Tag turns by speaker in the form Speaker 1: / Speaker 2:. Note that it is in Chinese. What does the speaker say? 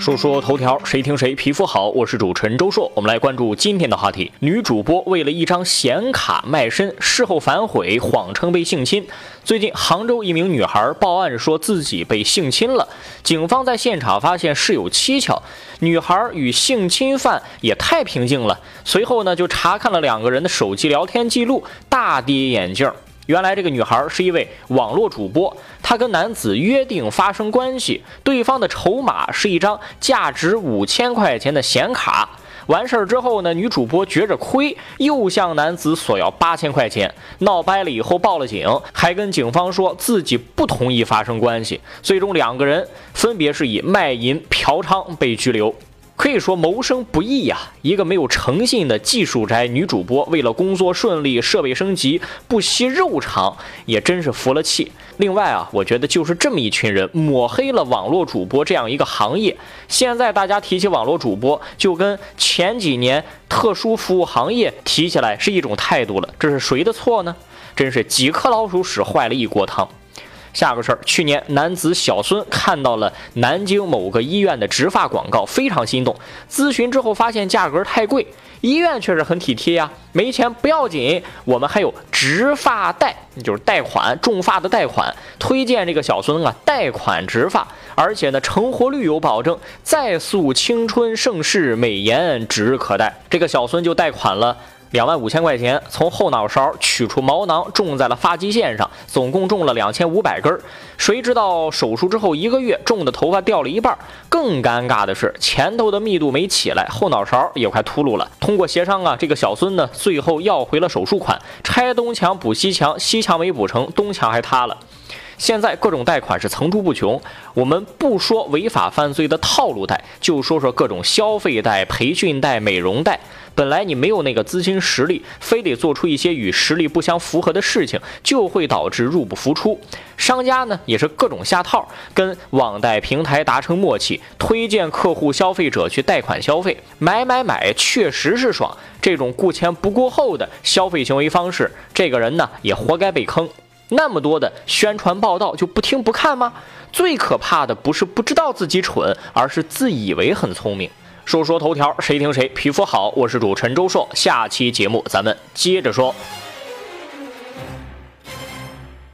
Speaker 1: 说说头条，谁听谁皮肤好。我是主持人周硕，我们来关注今天的话题：女主播为了一张显卡卖身，事后反悔，谎称被性侵。最近，杭州一名女孩报案说自己被性侵了，警方在现场发现事有蹊跷，女孩与性侵犯也太平静了。随后呢，就查看了两个人的手机聊天记录，大跌眼镜。原来这个女孩是一位网络主播，她跟男子约定发生关系，对方的筹码是一张价值五千块钱的显卡。完事儿之后呢，女主播觉着亏，又向男子索要八千块钱，闹掰了以后报了警，还跟警方说自己不同意发生关系。最终两个人分别是以卖淫、嫖娼被拘留。可以说谋生不易呀！一个没有诚信的技术宅女主播，为了工作顺利、设备升级，不惜肉偿，也真是服了气。另外啊，我觉得就是这么一群人抹黑了网络主播这样一个行业。现在大家提起网络主播，就跟前几年特殊服务行业提起来是一种态度了。这是谁的错呢？真是几颗老鼠屎坏了一锅汤。下个事儿，去年男子小孙看到了南京某个医院的植发广告，非常心动。咨询之后发现价格太贵，医院确实很体贴呀，没钱不要紧，我们还有植发贷，就是贷款种发的贷款，推荐这个小孙啊贷款植发，而且呢成活率有保证，再塑青春盛世，美颜指日可待。这个小孙就贷款了。两万五千块钱从后脑勺取出毛囊，种在了发际线上，总共种了两千五百根。谁知道手术之后一个月，种的头发掉了一半。更尴尬的是，前头的密度没起来，后脑勺也快秃噜了。通过协商啊，这个小孙呢，最后要回了手术款，拆东墙补西墙，西墙没补成，东墙还塌了。现在各种贷款是层出不穷，我们不说违法犯罪的套路贷，就说说各种消费贷、培训贷、美容贷。本来你没有那个资金实力，非得做出一些与实力不相符合的事情，就会导致入不敷出。商家呢也是各种下套，跟网贷平台达成默契，推荐客户消费者去贷款消费，买买买，确实是爽。这种顾前不顾后的消费行为方式，这个人呢也活该被坑。那么多的宣传报道就不听不看吗？最可怕的不是不知道自己蠢，而是自以为很聪明。说说头条，谁听谁皮肤好。我是主持人周硕，下期节目咱们接着说。